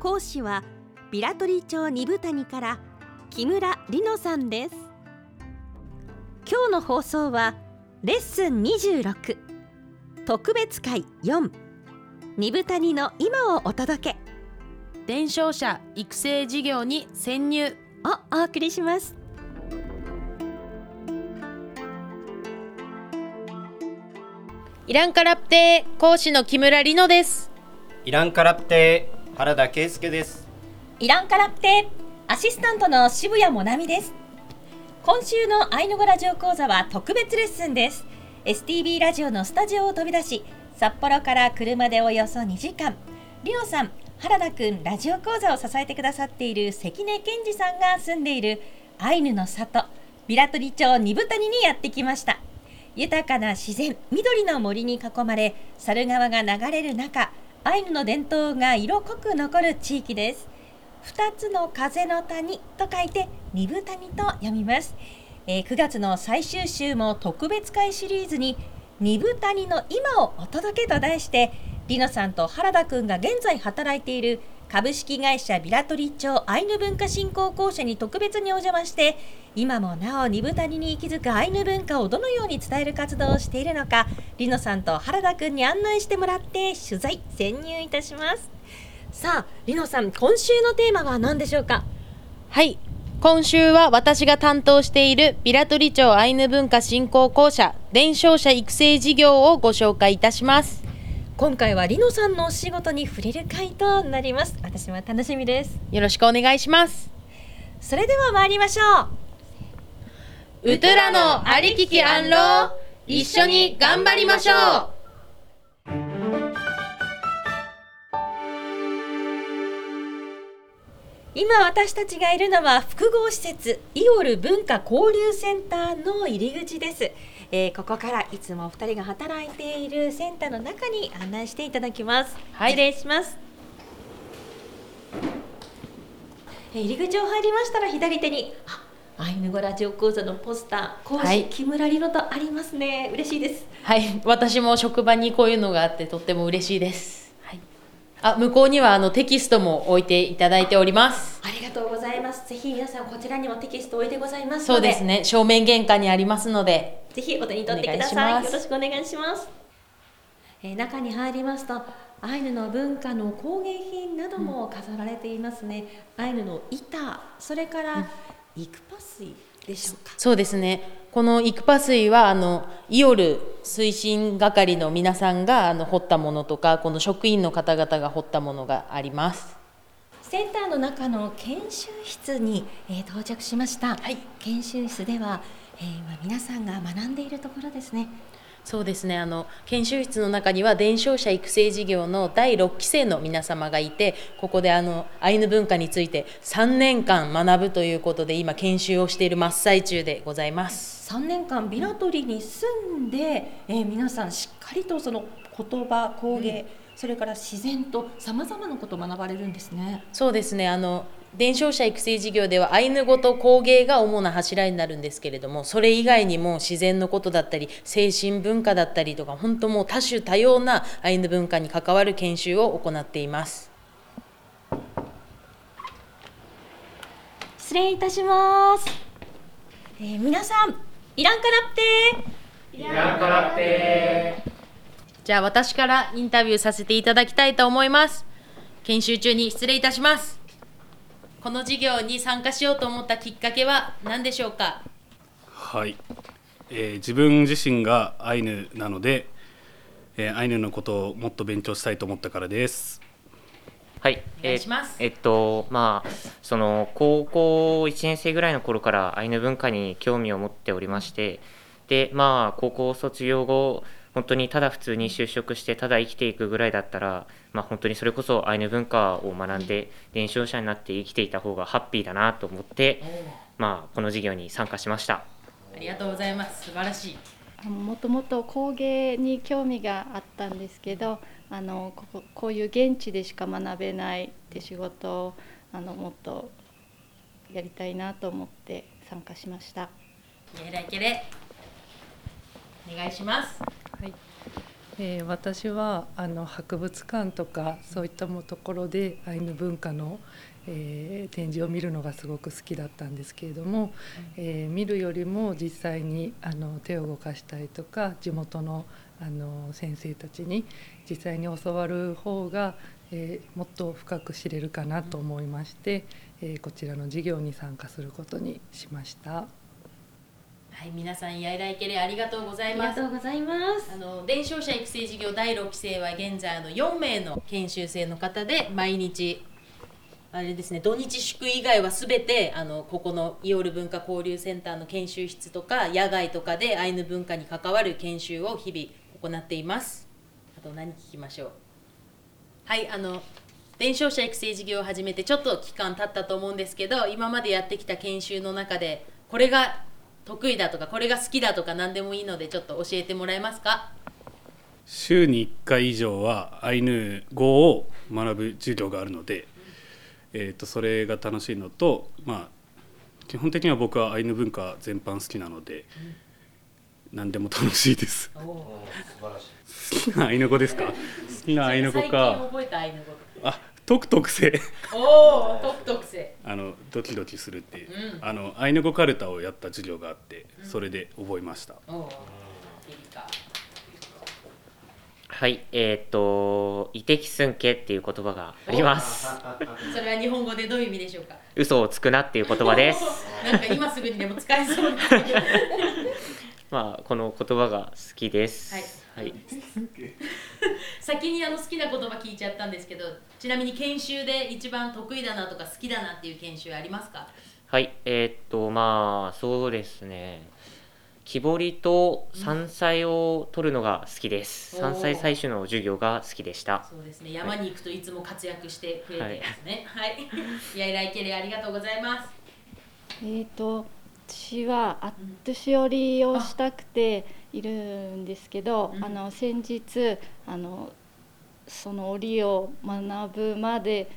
講師はビラトリ町二部谷から木村里乃さんです。今日の放送はレッスン26特別会4二部谷の今をお届け。伝承者育成事業に潜入。をお送りします。イランカラプテ講師の木村里乃です。イランカラプテ原田圭介です。イランカラプテアシスタントの渋谷もなみです。今週のアイヌ語ラジオ講座は特別レッスンです。STB ラジオのスタジオを飛び出し札幌から車でおよそ2時間。リノさん原田くんラジオ講座を支えてくださっている関根健二さんが住んでいるアイヌの里ビラトリ町二部谷にやってきました。豊かな自然緑の森に囲まれ猿川が流れる中アイヌの伝統が色濃く残る地域です。2つの風の谷と書いて二分谷と読みます、えー、9月の最終週も特別会シリーズに二分谷の今をお届けと題してリノさんと原田くんが現在働いている株式会社ビラトリ町アイヌ文化振興公社に特別にお邪魔して今もなお二部谷に息づくアイヌ文化をどのように伝える活動をしているのかリノさんと原田くんに案内してもらって取材潜入いたします。さあリノさん今週のテーマは何でしょうか？はい。今週は私が担当しているビラトリ町アイヌ文化振興公社伝承者育成事業をご紹介いたします。今回はリノさんのお仕事に触れる回となります。私も楽しみです。よろしくお願いします。それでは参りましょう。ウトゥラのありききアンロー一緒に頑張りましょう今私たちがいるのは複合施設イオル文化交流センターの入り口です、えー、ここからいつもお二人が働いているセンターの中に案内していただきます、はい、失礼します。入り口を入りましたら左手にアイヌ語ラジオ講座のポスター講師、はい、木村里乃とありますね。嬉しいです。はい。私も職場にこういうのがあってとっても嬉しいですあ向こうにはあのテキストも置いていただいております。ありがとうございます。ぜひ皆さんこちらにもテキスト置いてございますそうですね。正面玄関にありますので。ぜひお手に取ってください。よろしくお願いします、えー、中に入りますとアイヌの文化の工芸品なども飾られていますね、うん、アイヌの板それからイクパ水でしょうか。そうですねこのイクパ水はあのイオル推進係の皆さんがあの掘ったものとかこの職員の方々が掘ったものがあります。センターの中の研修室に、えー、到着しました、はい、研修室では、えー、今皆さんが学んでいるところですね。そうですね。あの研修室の中には伝承者育成事業の第6期生の皆様がいてここであのアイヌ文化について3年間学ぶということで今研修をしている真っ最中でございます3年間ビラトリに住んで、えー、皆さんしっかりとその言葉工芸、うん、それから自然とさまざまなことを学ばれるんですね。そうですね。あの伝承者育成事業ではアイヌ語と工芸が主な柱になるんですけれどもそれ以外にも自然のことだったり精神文化だったりとか本当もう多種多様なアイヌ文化に関わる研修を行っています。失礼いたします、えー、皆さんいらんからって。いらんからって。じゃあ私からインタビューさせていただきたいと思います。研修中に失礼いたします。この授業に参加しようと思ったきっかけは何でしょうか？はい、えー、自分自身がアイヌなので、えー、アイヌのことをもっと勉強したいと思ったからですはい、えー、えっとまあその高校1年生ぐらいの頃からアイヌ文化に興味を持っておりましてでまあ高校卒業後本当にただ普通に就職してただ生きていくぐらいだったら、まあ、本当にそれこそアイヌ文化を学んで伝承者になって生きていた方がハッピーだなと思って、まあ、この授業に参加しました。ありがとうございます。素晴らしい。もともと工芸に興味があったんですけどあのここういう現地でしか学べないって仕事をあのもっとやりたいなと思って参加しました。お願いします。はいえー、私はあの博物館とかそういったもところでアイヌ文化の、えー、展示を見るのがすごく好きだったんですけれども、えー、見るよりも実際にあの手を動かしたりとか地元のあの先生たちに実際に教わる方が、えー、もっと深く知れるかなと思いまして、えー、こちらの授業に参加することにしました。はい、皆さんやいらいけれありがとうございます。ありがとうございます。あの伝承者育成事業第6期生は現在あの4名の研修生の方で毎日あれですね土日祝以外はすべてあのここのイオール文化交流センターの研修室とか野外とかでアイヌ文化に関わる研修を日々行っています。あと何聞きましょう。はいあの伝承者育成事業を始めてちょっと期間経ったと思うんですけど今までやってきた研修の中でこれが得意だとかこれが好きだとか何でもいいのでちょっと教えてもらえますか？週に1回以上はアイヌ語を学ぶ授業があるので、えー、とそれが楽しいのとまあ基本的には僕はアイヌ文化全般好きなので、何でも楽しいです。好きなアイヌ語ですか？好きなアイヌ語か。あ、特特性。おお特特性。あのドキドキするっていう、うん、あのアイヌ語カルタをやった授業があって、それで覚えました、はいえっ、ー、と「イテキスンケ」っていう言葉があります。それは日本語でどういう意味でしょうか？嘘をつくなっていう言葉です。なんか今すぐにでも使えそう まあこの言葉が好きです。はい、はい先にあの好きな言葉聞いちゃったんですけどちなみに研修で一番得意だなとか好きだなっていう研修ありますか？はいえー、っとまあそうですね。木彫りと山菜を取るのが好きです、うん、山菜採取の授業が好きでした。そうですね。山に行くといつも活躍してくれてますね。はい、はい、いやいらいけれありがとうございます。えっ、ー、と私はアットしおりをしたくているんですけど、あの先日あのその織を学ぶまで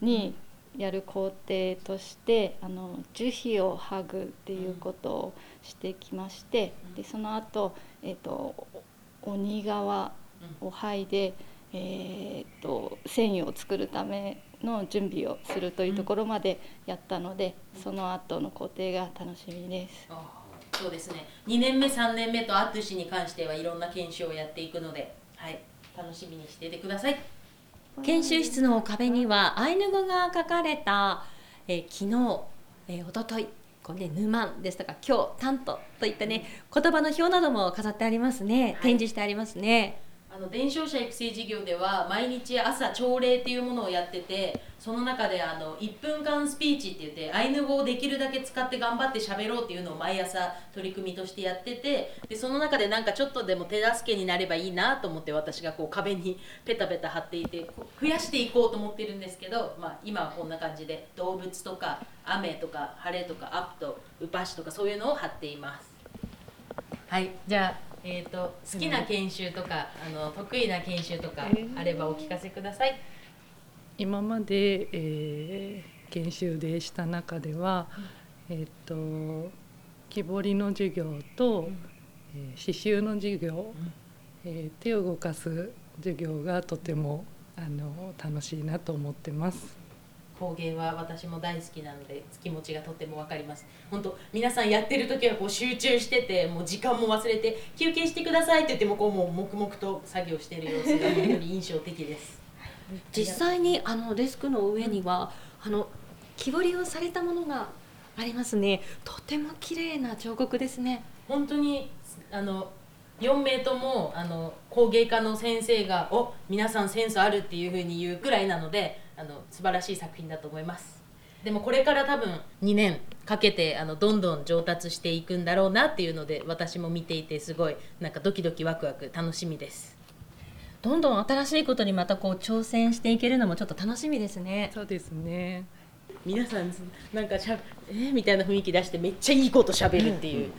にやる工程としてあの樹皮を剥ぐっていうことをしてきましてでその後、えーと、鬼皮を剥いで、えーと繊維を作るための準備をするというところまでやったので、その後の工程が楽しみです。そうですね。2年目3年目とアトゥシに関してはいろんな研修をやっていくので、はい、楽しみにしていてください。研修室の壁にはアイヌ語が書かれた、えー、昨日、えー、おとといこれ、ね、ヌマンですとか今日タントといったね言葉の表なども飾ってありますね。展示してありますね。あの伝承者育成事業では毎日朝朝礼っていうものをやっててその中であの1分間スピーチって言ってアイヌ語をできるだけ使って頑張って喋ろうっていうのを毎朝取り組みとしてやっててでその中でなんかちょっとでも手助けになればいいなと思って私がこう壁にペタペタ貼っていて増やしていこうと思ってるんですけど、まあ、今はこんな感じで動物とか雨とか晴れとかアップとウパシとかそういうのを貼っています。はいじゃあえーと、好きな研修とか、あの得意な研修とかあればお聞かせください。今まで、えー、研修でした中では、えっ、ー、と木彫りの授業と、えー、刺繍の授業、えー、手を動かす授業がとてもあの楽しいなと思ってます。工芸は私も大好きなので気持ちがとても分かります。本当皆さんやってる時はこう集中しててもう時間も忘れて休憩してくださいって言ってもこうもう黙々と作業してる様子が本当に印象的です。実際にあのデスクの上にはあの木彫りをされたものがありますね。とても綺麗な彫刻ですね。本当にあの4名ともあの工芸家の先生が「お皆さんセンスある」っていうふうに言うくらいなのであの素晴らしい作品だと思いますでもこれから多分2年かけてあのどんどん上達していくんだろうなっていうので私も見ていてすごいなんかドキドキワクワク楽しみですどんどん新しいことにまたこう挑戦していけるのもちょっと楽しみですね。そうですね。皆さんなんかしゃえー、みたいな雰囲気出してめっちゃいいことしゃべるっていう、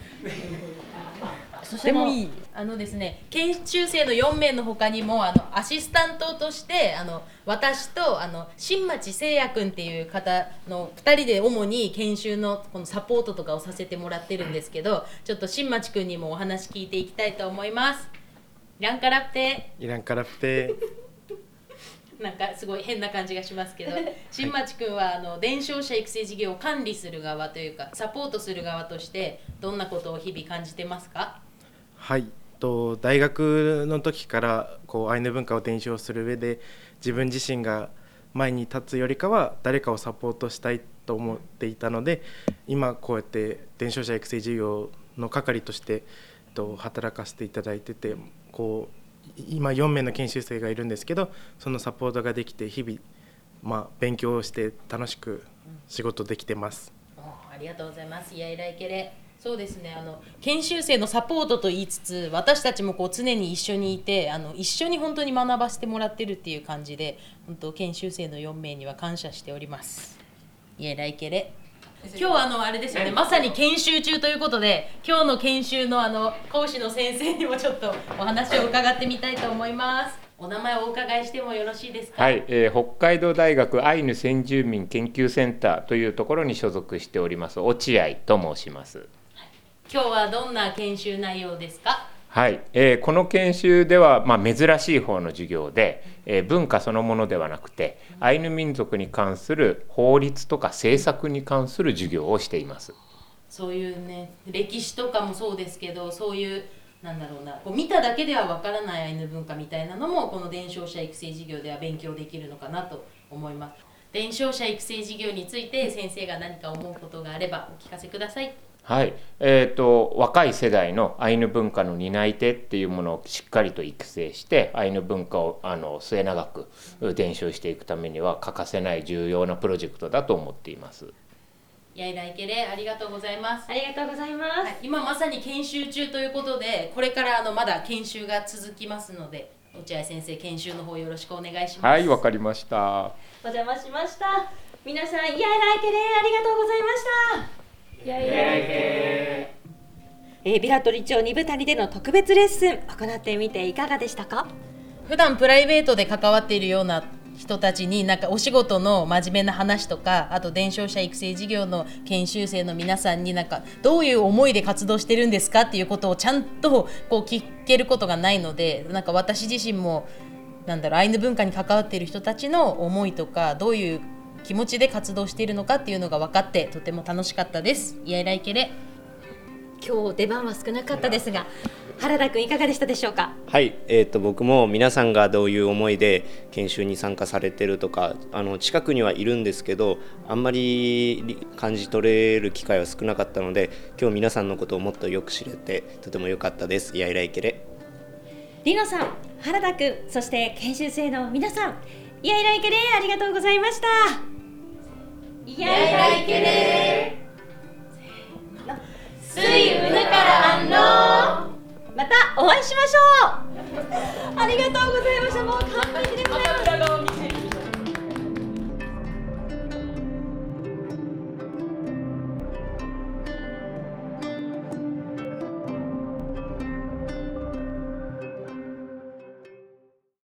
そしてもいい。あのですね研修生の4名の他にもあのアシスタントとしてあの私とあの新町誠也君っていう方の2人で主に研修のこのサポートとかをさせてもらってるんですけどちょっと新町君にもお話聞いていきたいと思います。ランカラプテ。イランカラプテ。なんかすごい変な感じがしますけど 新町君はあの伝承者育成事業を管理する側というかサポートする側としてどんなことを日々感じてますか？はいと大学の時からこうアイヌ文化を伝承する上で自分自身が前に立つよりかは誰かをサポートしたいと思っていたので今こうやって伝承者育成事業の係としてと働かせていただいててこう今4名の研修生がいるんですけどそのサポートができて日々、まあ、勉強をして楽しく仕事できてます。ありがとうございます。いやいらいけれ。そうですねあの研修生のサポートと言いつつ私たちもこう常に一緒にいてあの一緒に本当に学ばせてもらってるっていう感じで本当研修生の4名には感謝しております。いやらいけれ今日はあのあれですよねまさに研修中ということで今日の研修のあの講師の先生にもちょっとお話を伺ってみたいと思います。お名前をお伺いしてもよろしいですか？はい、えー北海道大学アイヌ先住民研究センターというところに所属しております落合と申します。今日はどんな研修内容ですか？はい、えーこの研修では、まあ、珍しい方の授業で、えー文化そのものではなくてアイヌ民族に関する法律とか政策に関する授業をしています。そういうね歴史とかもそうですけどそういうなんだろうなこう見ただけではわからないアイヌ文化みたいなのもこの伝承者育成事業では勉強できるのかなと思います伝承者育成事業について先生が何か思うことがあればお聞かせくださいはい、えー、と若い世代のアイヌ文化の担い手っていうものをしっかりと育成してアイヌ文化をあの末永く伝承していくためには欠かせない重要なプロジェクトだと思っています。やいらいけれありがとうございますありがとうございます。はい今まさに研修中ということでこれからあのまだ研修が続きますので落合先生研修の方よろしくお願いしますはい、わかりました。お邪魔しました。皆さん、いやいらいけれありがとうございました。やいらいけえー、ビラトリ町二部谷での特別レッスン行ってみていかがでしたか？普段プライベートで関わっているような人たちになんかお仕事の真面目な話とかあと伝承者育成事業の研修生の皆さんになんかどういう思いで活動してるんですかっていうことをちゃんとこう聞けることがないのでなんか私自身もなんだろうアイヌ文化に関わっている人たちの思いとかどういう気持ちで活動しているのかっていうのが分かってとても楽しかったです。イエライケレ今日出番は少なかったですが、原田くんいかがでしたでしょうか？はい、えー、と僕も皆さんがどういう思いで研修に参加されてるとかあの近くにはいるんですけどあんまりり感じ取れる機会は少なかったので今日皆さんのことをもっとよく知れてとても良かったです。やいらいけれりのさん、原田くん、そして研修生の皆さん、いやいらいけれありがとうございました。